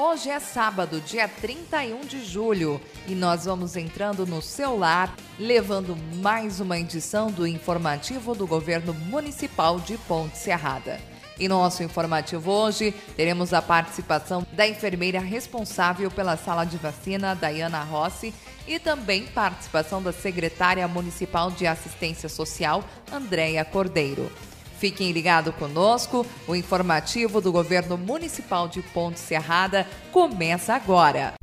Hoje é sábado, dia 31 de julho, e nós vamos entrando no seu lar, levando mais uma edição do informativo do governo municipal de Ponte Serrada. E no nosso informativo hoje, teremos a participação da enfermeira responsável pela sala de vacina, Dayana Rossi, e também participação da secretária municipal de assistência social, Andréia Cordeiro. Fiquem ligados conosco, o informativo do governo municipal de Ponte Serrada começa agora.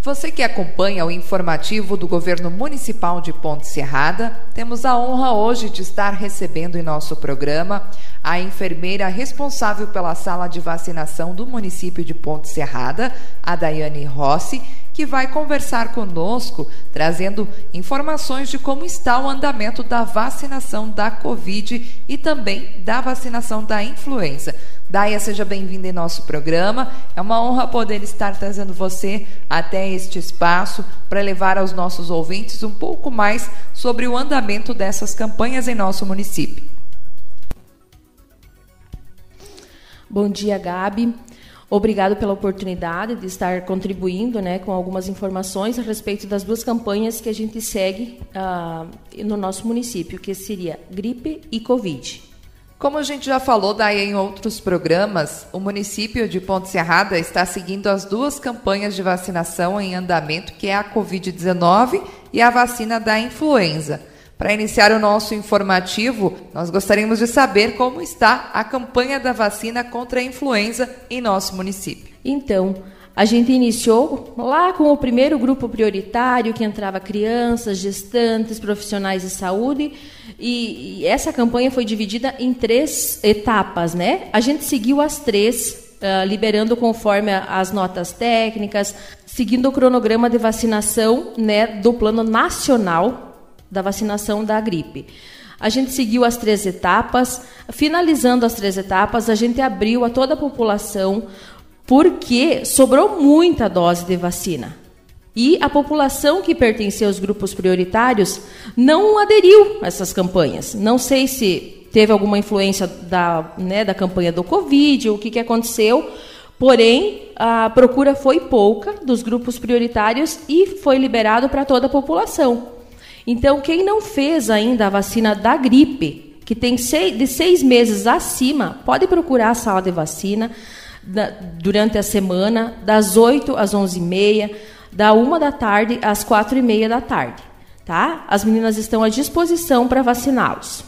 Você que acompanha o informativo do governo municipal de Ponte Serrada, temos a honra hoje de estar recebendo em nosso programa a enfermeira responsável pela sala de vacinação do município de Ponte Serrada, a Daiane Rossi, que vai conversar conosco, trazendo informações de como está o andamento da vacinação da Covid e também da vacinação da influenza. Daia, seja bem-vinda em nosso programa. É uma honra poder estar trazendo você até este espaço para levar aos nossos ouvintes um pouco mais sobre o andamento dessas campanhas em nosso município. Bom dia, Gabi. Obrigado pela oportunidade de estar contribuindo né, com algumas informações a respeito das duas campanhas que a gente segue uh, no nosso município, que seria gripe e Covid. Como a gente já falou daí em outros programas, o município de Ponte Serrada está seguindo as duas campanhas de vacinação em andamento, que é a Covid-19 e a vacina da influenza. Para iniciar o nosso informativo, nós gostaríamos de saber como está a campanha da vacina contra a influenza em nosso município. Então, a gente iniciou lá com o primeiro grupo prioritário, que entrava crianças, gestantes, profissionais de saúde, e, essa campanha foi dividida em três etapas, né? A gente seguiu as três, uh, liberando conforme as notas técnicas, seguindo o cronograma de vacinação né, do plano nacional da vacinação da gripe. A gente seguiu as três etapas. Finalizando as três etapas, a gente abriu a toda a população porque sobrou muita dose de vacina. E a população que pertencia aos grupos prioritários não aderiu a essas campanhas. Não sei se teve alguma influência da, né, da campanha do Covid, o que, que aconteceu, porém a procura foi pouca dos grupos prioritários e foi liberado para toda a população. Então, quem não fez ainda a vacina da gripe, que tem seis, de seis meses acima, pode procurar a sala de vacina da, durante a semana, das 8 às 11h30, da 1 da tarde às 4h30 da tarde. Tá? As meninas estão à disposição para vaciná-los.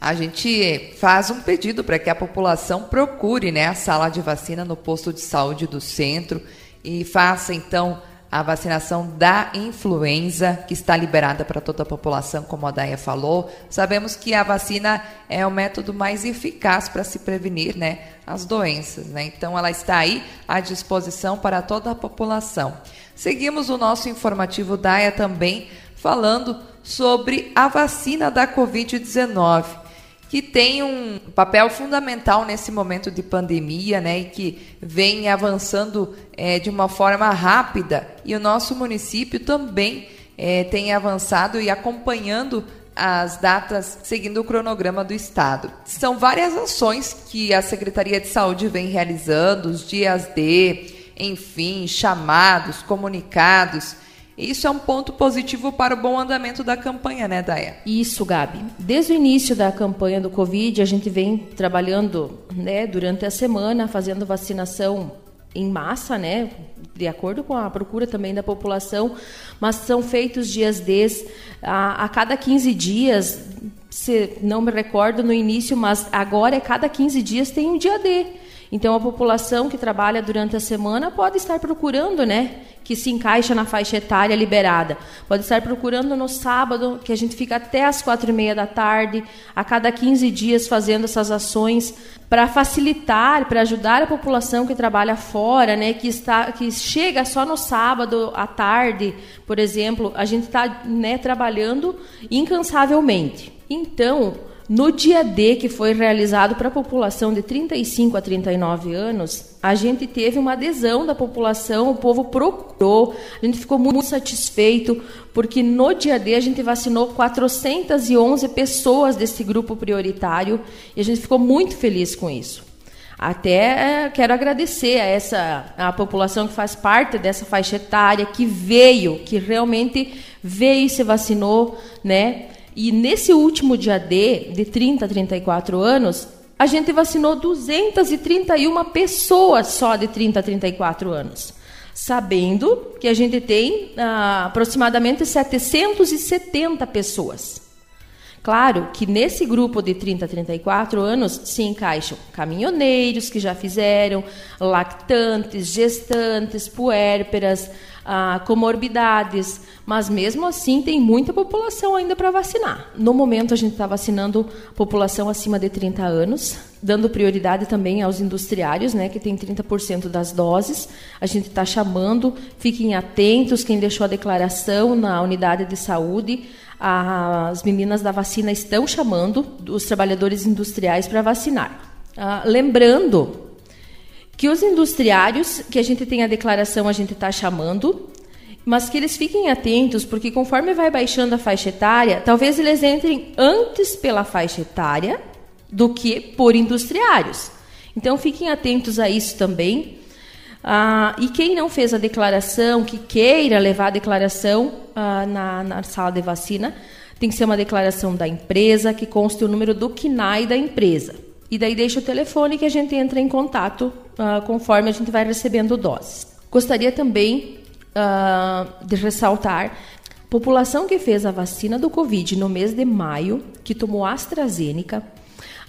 A gente faz um pedido para que a população procure né, a sala de vacina no posto de saúde do centro e faça então a vacinação da influenza, que está liberada para toda a população, como a Daia falou. Sabemos que a vacina é o método mais eficaz para se prevenir né, as doenças. Né? Então, ela está aí à disposição para toda a população. Seguimos o nosso informativo Daia também falando sobre a vacina da Covid-19 que tem um papel fundamental nesse momento de pandemia, né, e que vem avançando é, de uma forma rápida. E o nosso município também é, tem avançado e acompanhando as datas seguindo o cronograma do Estado. São várias ações que a Secretaria de Saúde vem realizando, os dias D, enfim, chamados, comunicados isso é um ponto positivo para o bom andamento da campanha, né, Daya? Isso, Gabi. Desde o início da campanha do Covid, a gente vem trabalhando né, durante a semana, fazendo vacinação em massa, né, de acordo com a procura também da população, mas são feitos dias Ds a, a cada 15 dias, se não me recordo no início, mas agora é cada 15 dias tem um dia D. Então a população que trabalha durante a semana pode estar procurando, né, que se encaixa na faixa etária liberada. Pode estar procurando no sábado, que a gente fica até as quatro e meia da tarde, a cada 15 dias fazendo essas ações para facilitar, para ajudar a população que trabalha fora, né, que está, que chega só no sábado à tarde, por exemplo, a gente está né, trabalhando incansavelmente. Então No dia D, que foi realizado para a população de 35 a 39 anos, a gente teve uma adesão da população, o povo procurou, a gente ficou muito satisfeito, porque no dia D a gente vacinou 411 pessoas desse grupo prioritário e a gente ficou muito feliz com isso. Até eh, quero agradecer a essa a população que faz parte dessa faixa etária, que veio, que realmente veio e se vacinou, né? E nesse último dia D, de 30 a 34 anos, a gente vacinou 231 pessoas só de 30 a 34 anos. Sabendo que a gente tem ah, aproximadamente 770 pessoas. Claro que nesse grupo de 30 a 34 anos se encaixam caminhoneiros que já fizeram, lactantes, gestantes, puérperas, ah, comorbidades, mas mesmo assim tem muita população ainda para vacinar. No momento a gente está vacinando população acima de 30 anos, dando prioridade também aos industriários, né, que tem 30% das doses. A gente está chamando, fiquem atentos, quem deixou a declaração na unidade de saúde, as meninas da vacina estão chamando os trabalhadores industriais para vacinar. Ah, lembrando que os industriários, que a gente tem a declaração, a gente está chamando, mas que eles fiquem atentos, porque conforme vai baixando a faixa etária, talvez eles entrem antes pela faixa etária do que por industriários. Então fiquem atentos a isso também. Ah, e quem não fez a declaração, que queira levar a declaração ah, na, na sala de vacina, tem que ser uma declaração da empresa, que conste o número do KNAI da empresa. E daí deixa o telefone que a gente entra em contato uh, conforme a gente vai recebendo doses. Gostaria também uh, de ressaltar população que fez a vacina do Covid no mês de maio, que tomou AstraZeneca.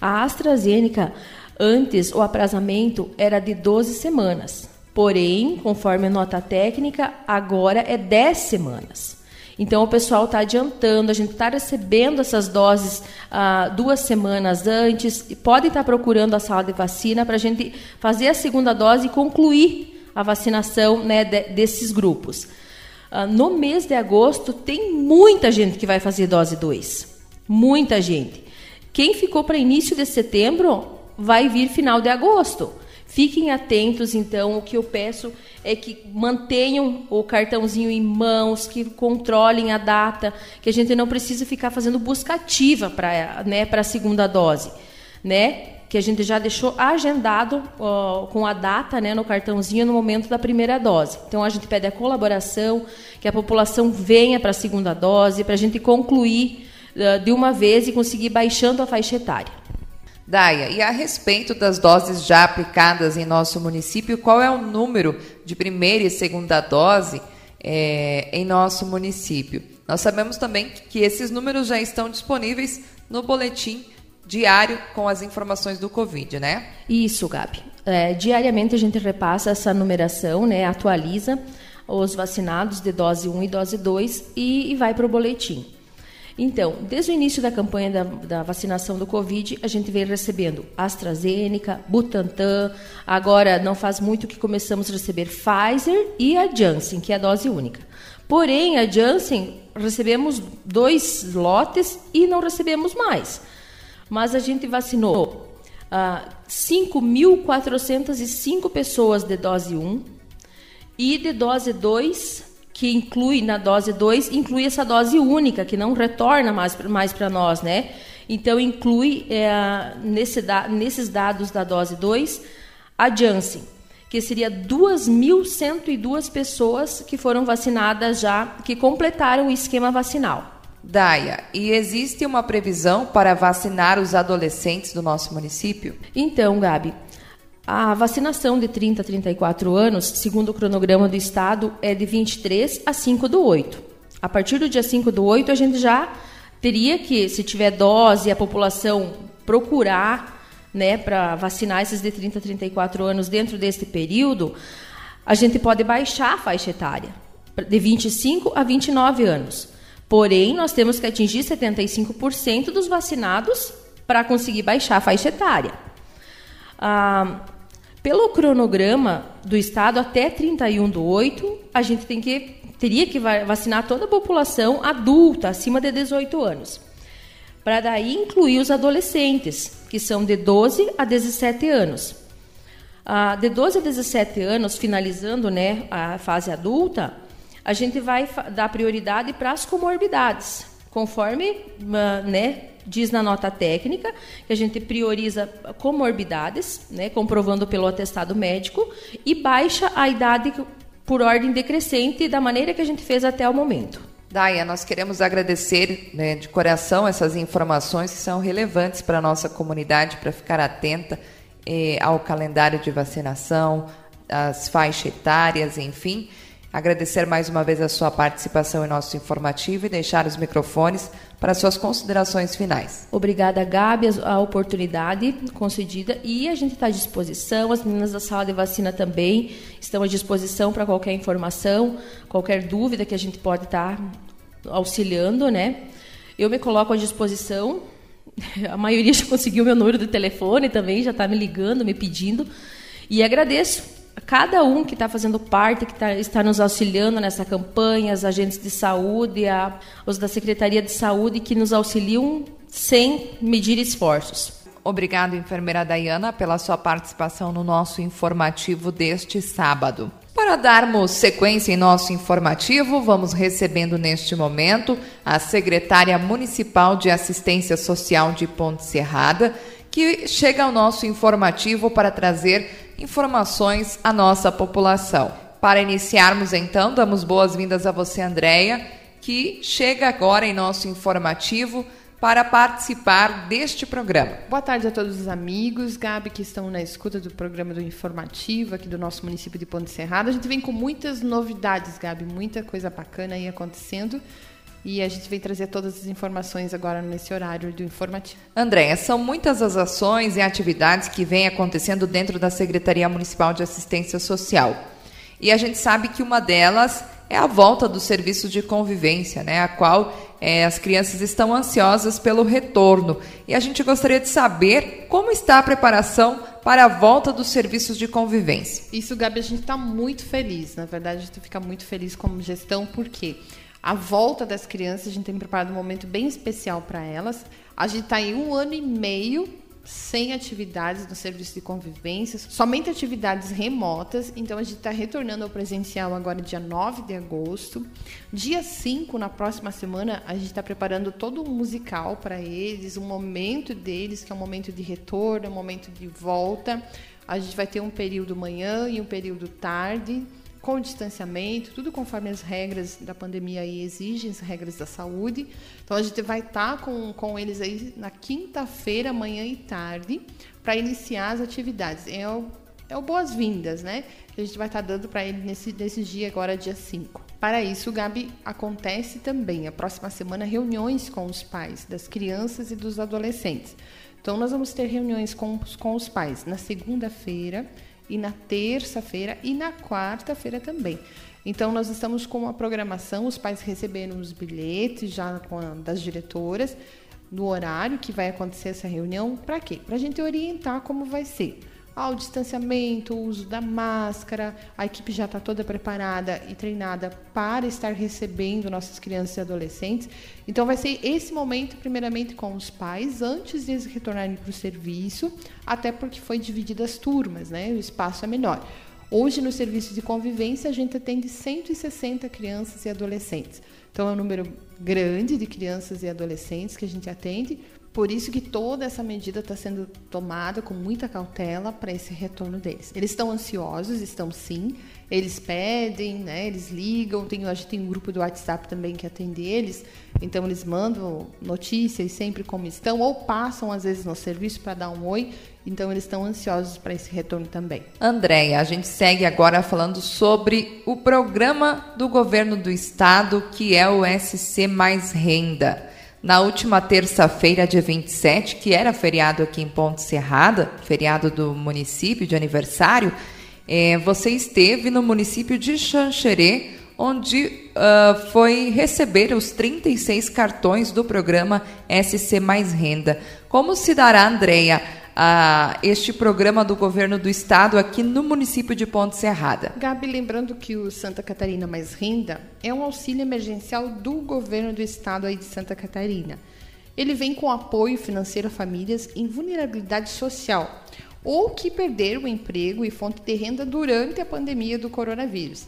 A AstraZeneca, antes, o aprazamento era de 12 semanas. Porém, conforme a nota técnica, agora é 10 semanas. Então, o pessoal está adiantando, a gente está recebendo essas doses ah, duas semanas antes, e podem estar tá procurando a sala de vacina para a gente fazer a segunda dose e concluir a vacinação né, de, desses grupos. Ah, no mês de agosto, tem muita gente que vai fazer dose 2. Muita gente. Quem ficou para início de setembro vai vir final de agosto. Fiquem atentos, então, o que eu peço é que mantenham o cartãozinho em mãos, que controlem a data, que a gente não precisa ficar fazendo busca ativa para né, a segunda dose, né? Que a gente já deixou agendado com a data né, no cartãozinho no momento da primeira dose. Então a gente pede a colaboração, que a população venha para a segunda dose, para a gente concluir uh, de uma vez e conseguir baixando a faixa etária. Daia, e a respeito das doses já aplicadas em nosso município, qual é o número de primeira e segunda dose é, em nosso município? Nós sabemos também que esses números já estão disponíveis no boletim diário com as informações do Covid, né? Isso, Gabi. É, diariamente a gente repassa essa numeração, né, atualiza os vacinados de dose 1 e dose 2 e, e vai para o boletim. Então, desde o início da campanha da, da, vacinação do Covid, a gente vem recebendo AstraZeneca, Butantan, agora não faz muito que começamos a receber Pfizer e a Janssen, que é a dose única. Porém, a Janssen recebemos dois lotes e não recebemos mais. Mas a gente vacinou ah, 5.405 pessoas de dose 1 e de dose 2 que inclui na dose 2, inclui essa dose única, que não retorna mais, mais para nós, né? Então, inclui é, nesse nesses dados da dose 2 a Janssen, que seria 2.102 pessoas que foram vacinadas já, que completaram o esquema vacinal. Daia, e existe uma previsão para vacinar os adolescentes do nosso município? Então, Gabi, a vacinação de 30 a 34 anos, segundo o cronograma do Estado, é de 23 a 5 do 8. A partir do dia 5 do 8, a gente já teria que, se tiver dose, a população procurar né, para vacinar esses de 30 a 34 anos dentro desse período, a gente pode baixar a faixa etária de 25 a 29 anos. Porém, nós temos que atingir 75% dos vacinados para conseguir baixar a faixa etária. Ah, pelo cronograma do Estado, até 31 do 8, a gente tem que, teria que vacinar toda a população adulta, acima de 18 anos. para daí incluir os adolescentes, que são de 12 a 17 anos. Ah, de 12 a 17 anos, finalizando né, a fase adulta, a gente vai dar prioridade para as comorbidades, conforme ah, né, diz na nota técnica, que a gente prioriza comorbidades, né, comprovando pelo atestado médico, e baixa a idade por ordem decrescente da maneira que a gente fez até o momento. Daia, nós queremos agradecer né, de coração essas informações que são relevantes para a nossa comunidade, para ficar atenta eh, ao calendário de vacinação, as faixas etárias, enfim. Agradecer mais uma vez a sua participação em nosso informativo e deixar os microfones para suas considerações finais. Obrigada, Gabi, a oportunidade concedida e a gente está à disposição. As meninas da sala de vacina também estão à disposição para qualquer informação, qualquer dúvida que a gente pode estar tá auxiliando, né? Eu me coloco à disposição. A maioria já conseguiu meu número de telefone também, já está me ligando, me pedindo. E agradeço cada um que está fazendo parte, que tá, está nos auxiliando nessa campanha, os agentes de saúde, a, os da Secretaria de Saúde que nos auxiliam sem medir esforços. Obrigado, enfermeira Dayana, pela sua participação no nosso informativo deste sábado. Para darmos sequência em nosso informativo, vamos recebendo neste momento a secretária municipal de Assistência Social de Ponte Serrada, que chega ao nosso informativo para trazer informações à nossa população. Para iniciarmos então, damos boas-vindas a você, Andréia, que chega agora em nosso informativo para participar deste programa. Boa tarde a todos os amigos, Gabi, que estão na escuta do programa do Informativo aqui do nosso município de Ponte Serrada. A gente vem com muitas novidades, Gabi, muita coisa bacana aí acontecendo. E a gente vem trazer todas as informações agora nesse horário do informativo. Andréia, são muitas as ações e atividades que vêm acontecendo dentro da Secretaria Municipal de Assistência Social. E a gente sabe que uma delas é a volta do serviço de convivência, né, a qual é, as crianças estão ansiosas pelo retorno. E a gente gostaria de saber como está a preparação para a volta dos serviços de convivência. Isso, Gabi, a gente está muito feliz. Na verdade, a gente fica muito feliz como gestão, por quê? A volta das crianças, a gente tem preparado um momento bem especial para elas. A gente está em um ano e meio sem atividades no serviço de convivência, somente atividades remotas. Então a gente está retornando ao presencial agora, dia 9 de agosto. Dia 5, na próxima semana, a gente está preparando todo um musical para eles, um momento deles, que é um momento de retorno, um momento de volta. A gente vai ter um período manhã e um período tarde com distanciamento, tudo conforme as regras da pandemia aí exigem, as regras da saúde. Então a gente vai estar tá com, com eles aí na quinta-feira, manhã e tarde, para iniciar as atividades. É o, é o boas-vindas, né? Que a gente vai estar tá dando para eles nesse, nesse dia agora, dia 5. Para isso, Gabi, acontece também a próxima semana reuniões com os pais das crianças e dos adolescentes. Então nós vamos ter reuniões com, com os pais na segunda-feira e na terça-feira e na quarta-feira também. Então, nós estamos com uma programação, os pais receberam os bilhetes já a, das diretoras, no horário que vai acontecer essa reunião. Para quê? Para a gente orientar como vai ser ao distanciamento, o uso da máscara. A equipe já está toda preparada e treinada para estar recebendo nossas crianças e adolescentes. Então, vai ser esse momento, primeiramente, com os pais, antes de eles retornarem para o serviço, até porque foi dividida as turmas, né? O espaço é menor. Hoje, no serviço de convivência, a gente atende 160 crianças e adolescentes. Então, é um número grande de crianças e adolescentes que a gente atende, por isso que toda essa medida está sendo tomada com muita cautela para esse retorno deles. Eles estão ansiosos, estão sim. Eles pedem, né? Eles ligam. Tem, a gente tem um grupo do WhatsApp também que atende eles. Então eles mandam notícias sempre como estão ou passam às vezes no serviço para dar um oi. Então eles estão ansiosos para esse retorno também. Andréia, a gente segue agora falando sobre o programa do governo do estado que é o SC Mais Renda. Na última terça-feira, dia 27, que era feriado aqui em Ponte Serrada, feriado do município de aniversário, é, você esteve no município de Xanxerê, onde uh, foi receber os 36 cartões do programa SC Mais Renda. Como se dará, Andréia, a este programa do governo do estado aqui no município de Ponte Serrada. Gabi, lembrando que o Santa Catarina Mais Renda é um auxílio emergencial do governo do estado aí de Santa Catarina. ele vem com apoio financeiro a famílias em vulnerabilidade social ou que perderam o emprego e fonte de renda durante a pandemia do coronavírus.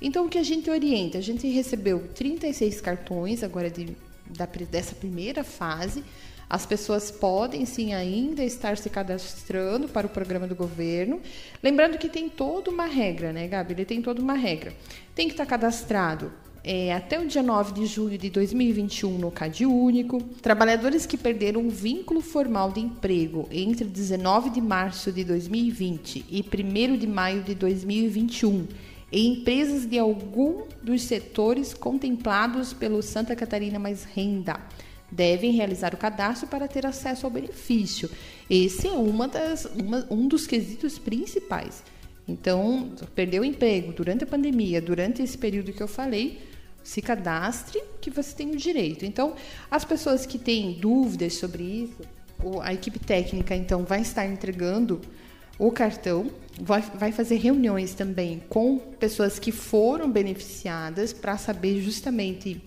Então, o que a gente orienta? A gente recebeu 36 cartões agora de, da, dessa primeira fase. As pessoas podem sim ainda estar se cadastrando para o programa do governo. Lembrando que tem toda uma regra, né, Gabi? Ele tem toda uma regra. Tem que estar cadastrado é, até o dia 9 de julho de 2021 no CAD Único. Trabalhadores que perderam vínculo formal de emprego entre 19 de março de 2020 e 1 de maio de 2021 em empresas de algum dos setores contemplados pelo Santa Catarina Mais Renda. Devem realizar o cadastro para ter acesso ao benefício. Esse é uma das, uma, um dos quesitos principais. Então, perdeu o emprego durante a pandemia, durante esse período que eu falei, se cadastre que você tem o direito. Então, as pessoas que têm dúvidas sobre isso, a equipe técnica então vai estar entregando o cartão, vai, vai fazer reuniões também com pessoas que foram beneficiadas para saber justamente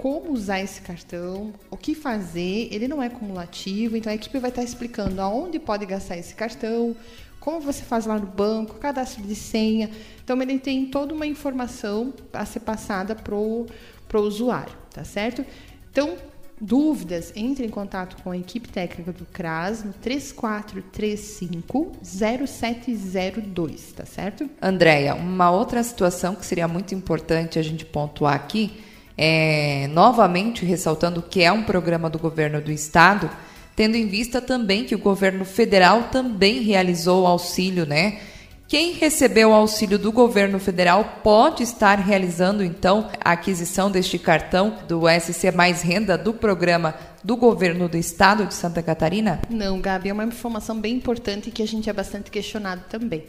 como usar esse cartão, o que fazer. Ele não é cumulativo, então a equipe vai estar explicando aonde pode gastar esse cartão, como você faz lá no banco, cadastro de senha. Então, ele tem toda uma informação a ser passada para o usuário, tá certo? Então, dúvidas, entre em contato com a equipe técnica do CRAS no 3435-0702, tá certo? Andréia, uma outra situação que seria muito importante a gente pontuar aqui, é, novamente ressaltando que é um programa do governo do estado, tendo em vista também que o governo federal também realizou o auxílio, né? Quem recebeu o auxílio do governo federal pode estar realizando então a aquisição deste cartão do SC Mais Renda do programa do governo do estado de Santa Catarina? Não, Gabi, é uma informação bem importante que a gente é bastante questionado também.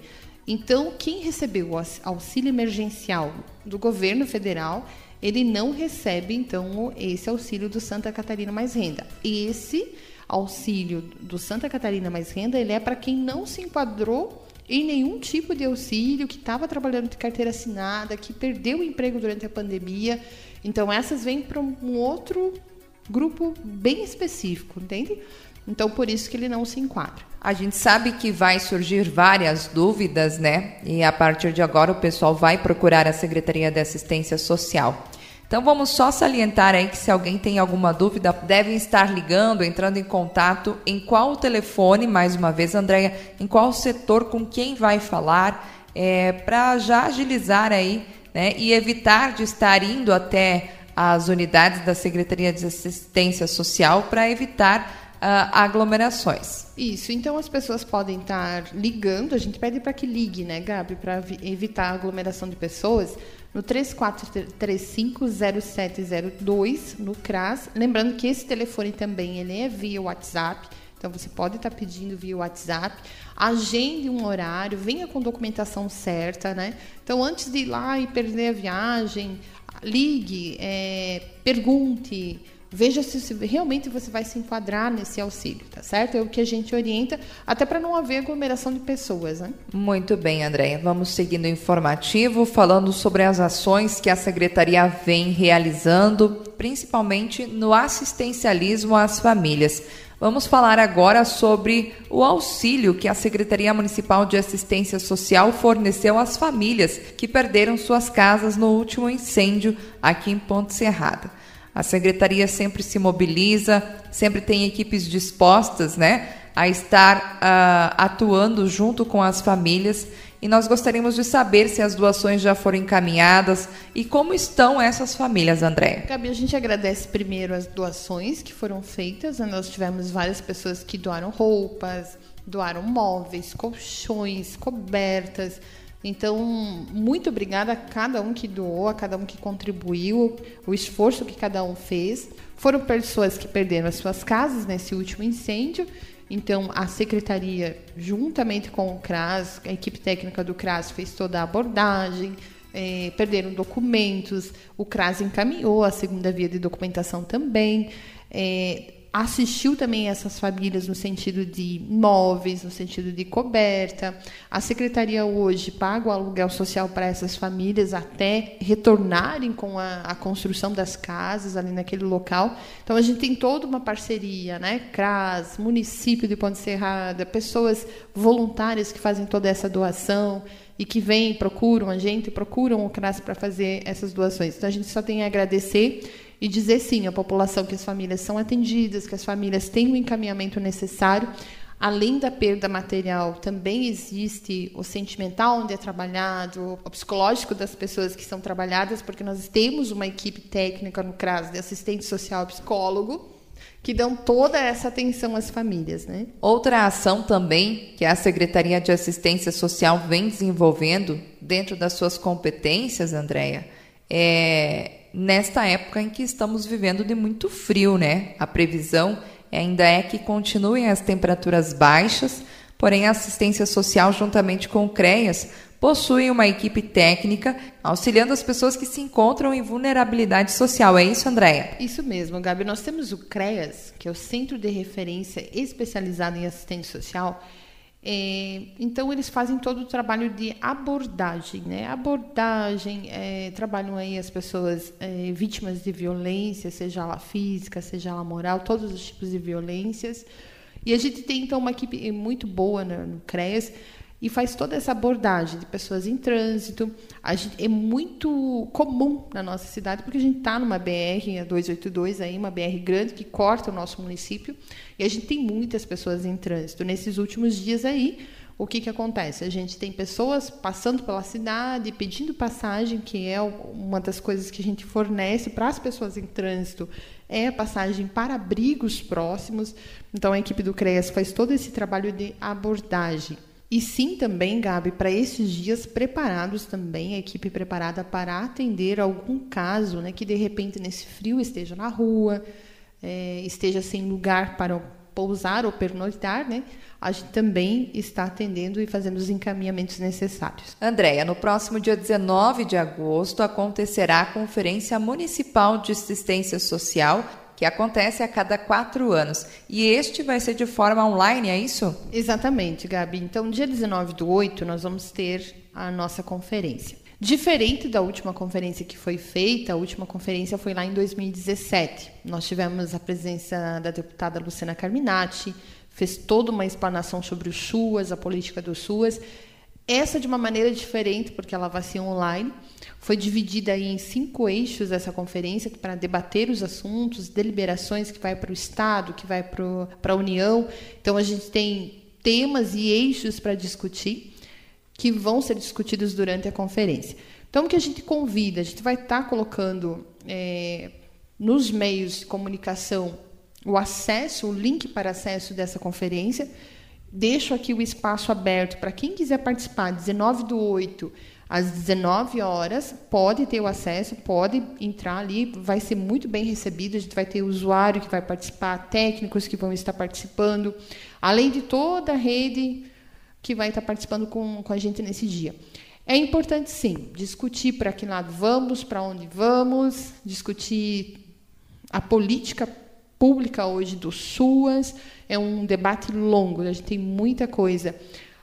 Então, quem recebeu o auxílio emergencial do governo federal, ele não recebe então esse auxílio do Santa Catarina Mais Renda. Esse auxílio do Santa Catarina Mais Renda, ele é para quem não se enquadrou em nenhum tipo de auxílio, que estava trabalhando de carteira assinada, que perdeu o emprego durante a pandemia. Então, essas vêm para um outro grupo bem específico, entende? Então, por isso que ele não se enquadra. A gente sabe que vai surgir várias dúvidas, né? E a partir de agora o pessoal vai procurar a Secretaria de Assistência Social. Então vamos só salientar aí que se alguém tem alguma dúvida, devem estar ligando, entrando em contato. Em qual telefone, mais uma vez, Andréia, em qual setor, com quem vai falar, é, para já agilizar aí né, e evitar de estar indo até as unidades da Secretaria de Assistência Social para evitar uh, aglomerações. Isso, então as pessoas podem estar ligando, a gente pede para que ligue, né, Gabi, para evitar aglomeração de pessoas no 34350702 no CRAS. Lembrando que esse telefone também ele é via WhatsApp. Então você pode estar pedindo via WhatsApp, agende um horário, venha com documentação certa, né? Então antes de ir lá e perder a viagem, ligue, é, pergunte, Veja se realmente você vai se enquadrar nesse auxílio, tá certo? É o que a gente orienta, até para não haver aglomeração de pessoas, né? Muito bem, Andréia. Vamos seguindo o informativo, falando sobre as ações que a Secretaria vem realizando, principalmente no assistencialismo às famílias. Vamos falar agora sobre o auxílio que a Secretaria Municipal de Assistência Social forneceu às famílias que perderam suas casas no último incêndio aqui em Ponte Serrada. A secretaria sempre se mobiliza, sempre tem equipes dispostas, né, a estar uh, atuando junto com as famílias. E nós gostaríamos de saber se as doações já foram encaminhadas e como estão essas famílias, André. Gabi, a gente agradece primeiro as doações que foram feitas. Né? Nós tivemos várias pessoas que doaram roupas, doaram móveis, colchões, cobertas, então, muito obrigada a cada um que doou, a cada um que contribuiu, o esforço que cada um fez. Foram pessoas que perderam as suas casas nesse último incêndio. Então, a secretaria, juntamente com o CRAS, a equipe técnica do CRAS fez toda a abordagem, é, perderam documentos, o CRAS encaminhou a segunda via de documentação também. É, assistiu também essas famílias no sentido de móveis, no sentido de coberta. A secretaria hoje paga o aluguel social para essas famílias até retornarem com a, a, construção das casas ali naquele local. Então a gente tem toda uma parceria, né? CRAS, município de Ponte Serrada, pessoas voluntárias que fazem toda essa doação e que vêm, procuram a gente, procuram o CRAS para fazer essas doações. Então a gente só tem a agradecer e dizer sim à população que as famílias são atendidas, que as famílias têm o encaminhamento necessário. Além da perda material, também existe o sentimental onde é trabalhado, o psicológico das pessoas que são trabalhadas, porque nós temos uma equipe técnica no CRAS de assistente social psicólogo, que dão toda essa atenção às famílias. Né? Outra ação também que a Secretaria de Assistência Social vem desenvolvendo dentro das suas competências, Andréia, é nesta época em que estamos vivendo de muito frio, né? A previsão ainda é que continuem as temperaturas baixas, porém a assistência social, juntamente com o CREAS, possui uma equipe técnica auxiliando as pessoas que se encontram em vulnerabilidade social. É isso, Andréia? Isso mesmo, Gabi. Nós temos o CREAS, que é o Centro de Referência Especializado em Assistência Social, é, então eles fazem todo o trabalho de abordagem, né? Abordagem, é, trabalham aí as pessoas é, vítimas de violência, seja ela física, seja ela moral, todos os tipos de violências. E a gente tem então uma equipe muito boa no, no CREAS e faz toda essa abordagem de pessoas em trânsito. Gente, é muito comum na nossa cidade, porque a gente está numa BR, a 282, aí, uma BR grande que corta o nosso município, e a gente tem muitas pessoas em trânsito. Nesses últimos dias aí, o que, que acontece? A gente tem pessoas passando pela cidade, pedindo passagem, que é uma das coisas que a gente fornece para as pessoas em trânsito, é a passagem para abrigos próximos. Então, a equipe do CREAS faz todo esse trabalho de abordagem. E sim também, Gabi, para esses dias preparados também, a equipe preparada para atender algum caso, né, que de repente nesse frio esteja na rua, é, esteja sem lugar para pousar ou pernoitar, né? A gente também está atendendo e fazendo os encaminhamentos necessários. Andréia, no próximo dia 19 de agosto acontecerá a Conferência Municipal de Assistência Social que acontece a cada quatro anos. E este vai ser de forma online, é isso? Exatamente, Gabi. Então, dia 19 do 8, nós vamos ter a nossa conferência. Diferente da última conferência que foi feita, a última conferência foi lá em 2017. Nós tivemos a presença da deputada Luciana Carminati, fez toda uma explanação sobre o SUAS, a política do SUAS. Essa de uma maneira diferente, porque ela vai ser online. Foi dividida em cinco eixos essa conferência para debater os assuntos, deliberações que vai para o Estado, que vai para a União. Então a gente tem temas e eixos para discutir que vão ser discutidos durante a conferência. Então o que a gente convida, a gente vai estar tá colocando é, nos meios de comunicação o acesso, o link para acesso dessa conferência. Deixo aqui o espaço aberto para quem quiser participar, 19 do 8 às 19 horas, pode ter o acesso, pode entrar ali, vai ser muito bem recebido. A gente vai ter usuário que vai participar, técnicos que vão estar participando, além de toda a rede que vai estar participando com, com a gente nesse dia. É importante, sim, discutir para que lado vamos, para onde vamos, discutir a política pública hoje do SUAS. É um debate longo, a gente tem muita coisa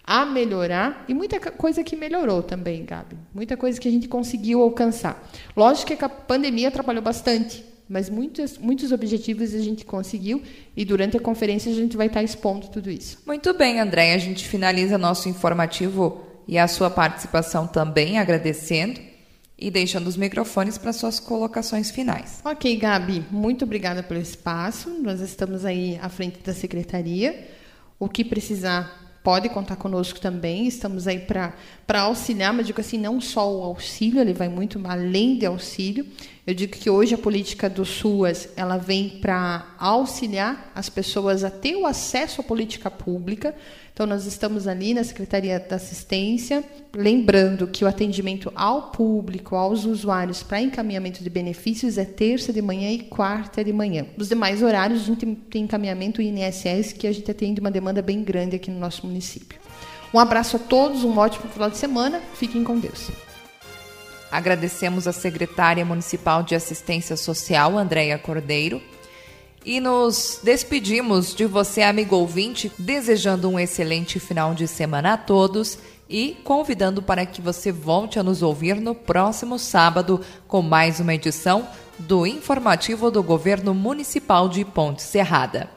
a melhorar e muita coisa que melhorou também, Gabi. Muita coisa que a gente conseguiu alcançar. Lógico que a pandemia atrapalhou bastante, mas muitos, muitos objetivos a gente conseguiu e durante a conferência a gente vai estar expondo tudo isso. Muito bem, André. A gente finaliza nosso informativo e a sua participação também, agradecendo e deixando os microfones para suas colocações finais. Ok, Gabi, muito obrigada pelo espaço. Nós estamos aí à frente da secretaria. O que precisar pode contar conosco também. Estamos aí para auxiliar, mas digo assim, não só o auxílio, ele vai muito além de auxílio. Eu digo que hoje a política do SUAS ela vem para auxiliar as pessoas a ter o acesso à política pública. Então, nós estamos ali na Secretaria da Assistência, lembrando que o atendimento ao público, aos usuários para encaminhamento de benefícios é terça de manhã e quarta de manhã. Nos demais horários, a gente tem encaminhamento INSS, que a gente atende uma demanda bem grande aqui no nosso município. Um abraço a todos, um ótimo final de semana. Fiquem com Deus. Agradecemos a secretária municipal de Assistência Social, Andréia Cordeiro E nos despedimos de você, amigo ouvinte, desejando um excelente final de semana a todos e convidando para que você volte a nos ouvir no próximo sábado com mais uma edição do informativo do Governo Municipal de Ponte Serrada.